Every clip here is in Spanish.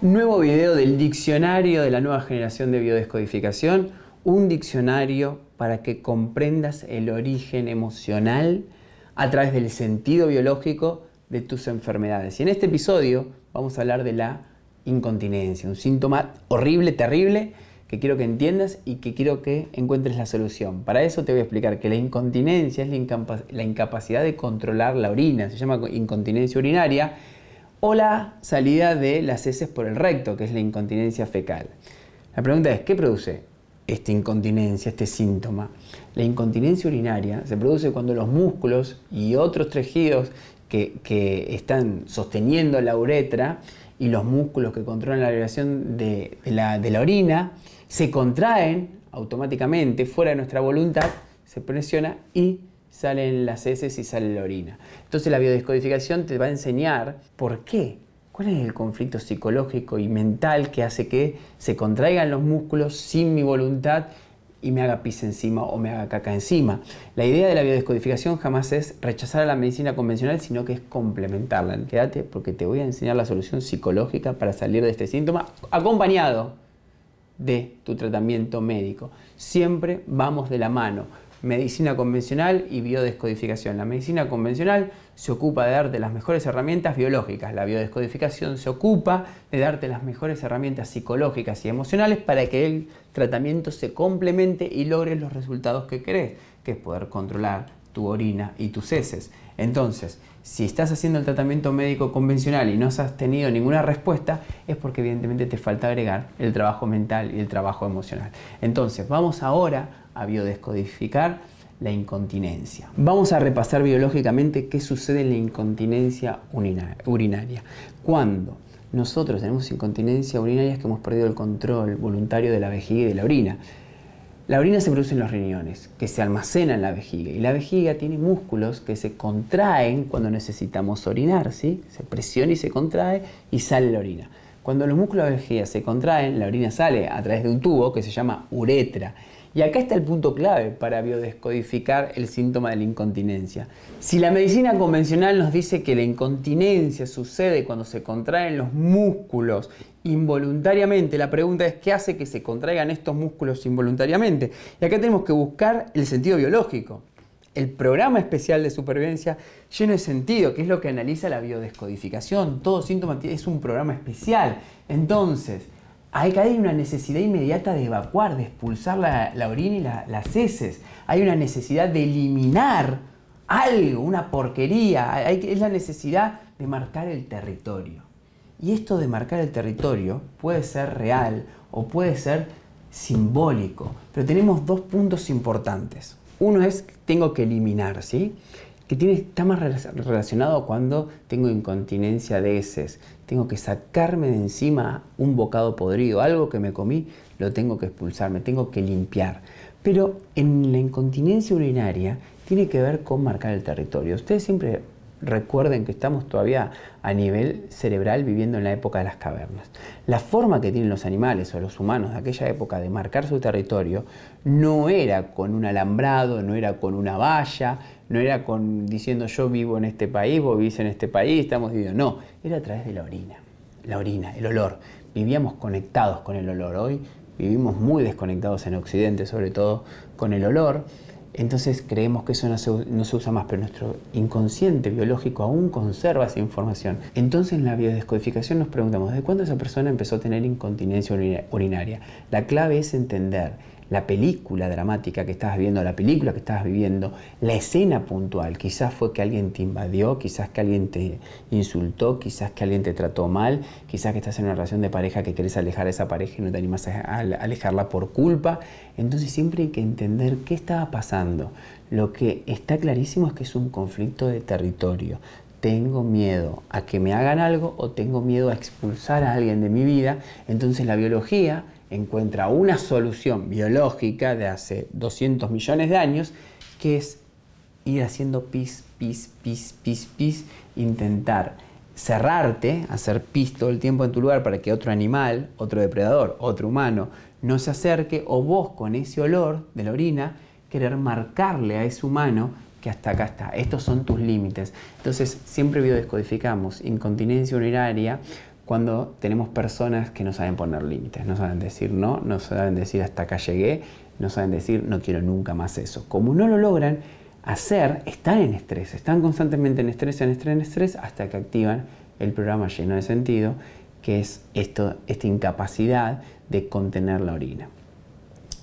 Nuevo video del diccionario de la nueva generación de biodescodificación, un diccionario para que comprendas el origen emocional a través del sentido biológico de tus enfermedades. Y en este episodio vamos a hablar de la incontinencia, un síntoma horrible, terrible, que quiero que entiendas y que quiero que encuentres la solución. Para eso te voy a explicar que la incontinencia es la, incapacidad de controlar la orina, se llama incontinencia urinaria o la salida de las heces por el recto, que es la incontinencia fecal. La pregunta es, ¿qué produce esta incontinencia, este síntoma? La incontinencia urinaria se produce cuando los músculos y otros tejidos que, están sosteniendo la uretra y los músculos que controlan la liberación de, la, de la orina se contraen automáticamente, fuera de nuestra voluntad, se presiona y salen las heces y sale la orina. Entonces la biodescodificación te va a enseñar por qué, cuál es el conflicto psicológico y mental que hace que se contraigan los músculos sin mi voluntad y me haga pis encima o me haga caca encima. La idea de la biodescodificación jamás es rechazar a la medicina convencional, sino que es complementarla. Quédate porque te voy a enseñar la solución psicológica para salir de este síntoma acompañado de tu tratamiento médico. Siempre vamos de la mano medicina convencional y biodescodificación. La medicina convencional se ocupa de darte las mejores herramientas biológicas, la biodescodificación se ocupa de darte las mejores herramientas psicológicas y emocionales para que el tratamiento se complemente y logres los resultados que querés, que es poder controlar tu orina y tus heces. Entonces, si estás haciendo el tratamiento médico convencional y no has tenido ninguna respuesta, es porque evidentemente te falta agregar el trabajo mental y el trabajo emocional. Entonces, vamos ahora a biodescodificar la incontinencia. Vamos a repasar biológicamente qué sucede en la incontinencia urinaria. Cuando nosotros tenemos incontinencia urinaria es que hemos perdido el control voluntario de la vejiga y de la orina. La orina se produce en los riñones, que se almacena en la vejiga, y la vejiga tiene músculos que se contraen cuando necesitamos orinar. Se presiona y se contrae y sale la orina. Cuando los músculos de la vejiga se contraen, la orina sale a través de un tubo que se llama uretra y acá está el punto clave para biodescodificar el síntoma de la incontinencia. Si la medicina convencional nos dice que la incontinencia sucede cuando se contraen los músculos involuntariamente, la pregunta es ¿qué hace que se contraigan estos músculos involuntariamente? Y acá tenemos que buscar el sentido biológico. El programa especial de supervivencia lleno de sentido, que es lo que analiza la biodescodificación. Todo síntoma es un programa especial. Entonces, hay una necesidad inmediata de evacuar, de expulsar la, orina y las heces. Hay una necesidad de eliminar algo, una porquería. Hay, es la necesidad de marcar el territorio. Y esto de marcar el territorio puede ser real o puede ser simbólico. Pero tenemos dos puntos importantes. Uno es tengo que eliminar, ¿sí? Que está más relacionado cuando tengo incontinencia de heces. Tengo que sacarme de encima un bocado podrido, algo que me comí, lo tengo que expulsar, me tengo que limpiar. Pero en la incontinencia urinaria tiene que ver con marcar el territorio. Ustedes siempre recuerden que estamos todavía a nivel cerebral viviendo en la época de las cavernas. La forma que tienen los animales o los humanos de aquella época de marcar su territorio no era con un alambrado, no era con una valla, no era con diciendo yo vivo en este país, vos vivís en este país, estamos viviendo. No, era a través de la orina. La orina, el olor. Vivíamos conectados con el olor. Hoy vivimos muy desconectados en Occidente, sobre todo con el olor. Entonces creemos que eso no se, usa más, pero nuestro inconsciente biológico aún conserva esa información. Entonces en la biodescodificación nos preguntamos, ¿de cuándo esa persona empezó a tener incontinencia urinaria? La clave es entender la película dramática que estabas viendo, la película que estabas viviendo, la escena puntual. Quizás fue que alguien te invadió, quizás que alguien te insultó, quizás que alguien te trató mal, quizás que estás en una relación de pareja que querés alejar a esa pareja y no te animas a alejarla por culpa. Entonces siempre hay que entender qué estaba pasando. Lo que está clarísimo es que es un conflicto de territorio. Tengo miedo a que me hagan algo o tengo miedo a expulsar a alguien de mi vida. Entonces la biología encuentra una solución biológica de hace 200 millones de años, que es ir haciendo pis, pis, pis, pis, pis, intentar cerrarte, hacer pis todo el tiempo en tu lugar para que otro animal, otro depredador, otro humano no se acerque, o vos con ese olor de la orina, querer marcarle a ese humano que hasta acá está. Estos son tus límites. Entonces, siempre biodescodificamos incontinencia urinaria cuando tenemos personas que no saben poner límites, no saben decir no, no saben decir hasta acá llegué, no saben decir no quiero nunca más eso. Como no lo logran hacer, están en estrés, están constantemente en estrés, en estrés, en estrés, hasta que activan el programa lleno de sentido, que es esta incapacidad de contener la orina.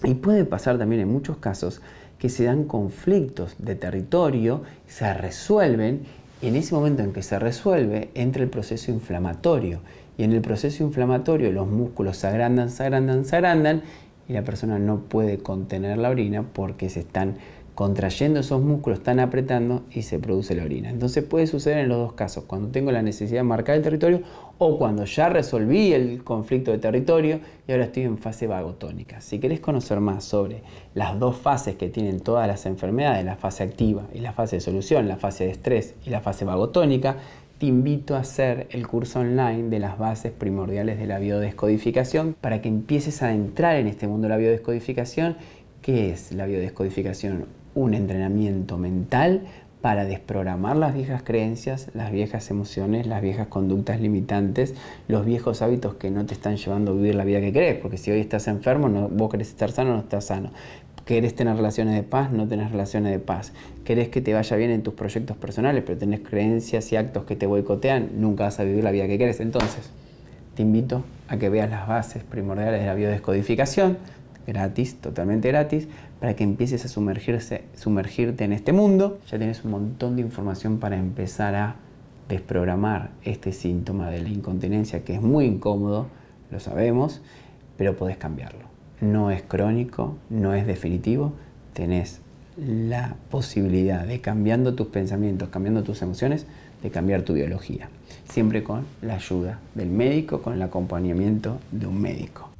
Y puede pasar también en muchos casos que se dan conflictos de territorio, se resuelven y en ese momento en que se resuelve entra el proceso inflamatorio. Y en el proceso inflamatorio los músculos se agrandan, se agrandan, se agrandan y la persona no puede contener la orina porque se están contrayendo esos músculos, están apretando y se produce la orina. Entonces puede suceder en los dos casos, cuando tengo la necesidad de marcar el territorio o cuando ya resolví el conflicto de territorio y ahora estoy en fase vagotónica. Si querés conocer más sobre las dos fases que tienen todas las enfermedades, la fase activa y la fase de solución, la fase de estrés y la fase vagotónica, te invito a hacer el curso online de las bases primordiales de la biodescodificación para que empieces a entrar en este mundo de la biodescodificación. ¿Qué es la biodescodificación? Un entrenamiento mental para desprogramar las viejas creencias, las viejas emociones, las viejas conductas limitantes, los viejos hábitos que no te están llevando a vivir la vida que querés, porque si hoy estás enfermo, no, vos querés estar sano, no estás sano. Querés tener relaciones de paz, no tenés relaciones de paz. Querés que te vaya bien en tus proyectos personales, pero tenés creencias y actos que te boicotean, nunca vas a vivir la vida que querés. Entonces, te invito a que veas las bases primordiales de la biodescodificación, gratis, totalmente gratis, para que empieces a sumergirse, sumergirte en este mundo. Ya tienes un montón de información para empezar a desprogramar este síntoma de la incontinencia que es muy incómodo, lo sabemos, pero podés cambiarlo. No es crónico, no es definitivo, tenés la posibilidad de cambiando tus pensamientos, cambiando tus emociones, de cambiar tu biología. Siempre con la ayuda del médico, con el acompañamiento de un médico.